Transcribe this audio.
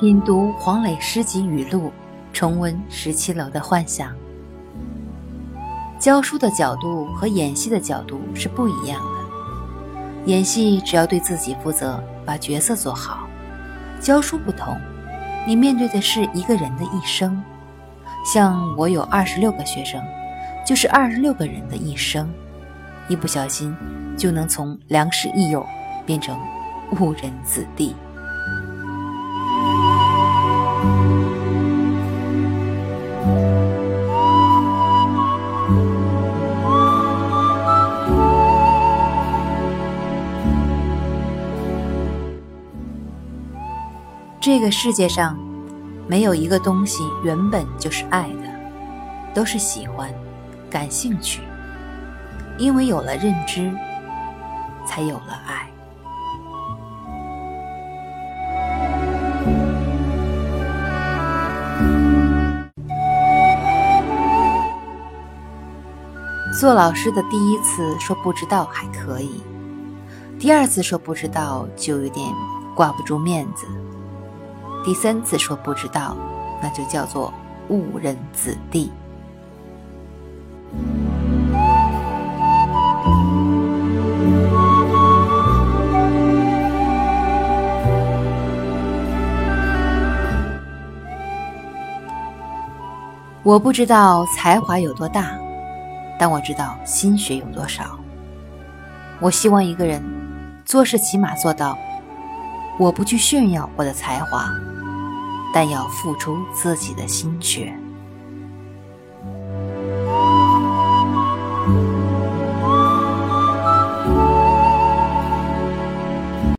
品读黄磊诗集语录，重温十七楼的幻想。教书的角度和演戏的角度是不一样的。演戏只要对自己负责，把角色做好；教书不同，你面对的是一个人的一生。像我有二十六个学生，就是二十六个人的一生，一不小心就能从良师益友变成误人子弟。这个世界上，没有一个东西原本就是爱的，都是喜欢、感兴趣。因为有了认知，才有了爱。做老师的第一次说不知道还可以，第二次说不知道就有点挂不住面子。第三次说不知道，那就叫做误人子弟。我不知道才华有多大，但我知道心血有多少。我希望一个人做事起码做到，我不去炫耀我的才华。但要付出自己的心血。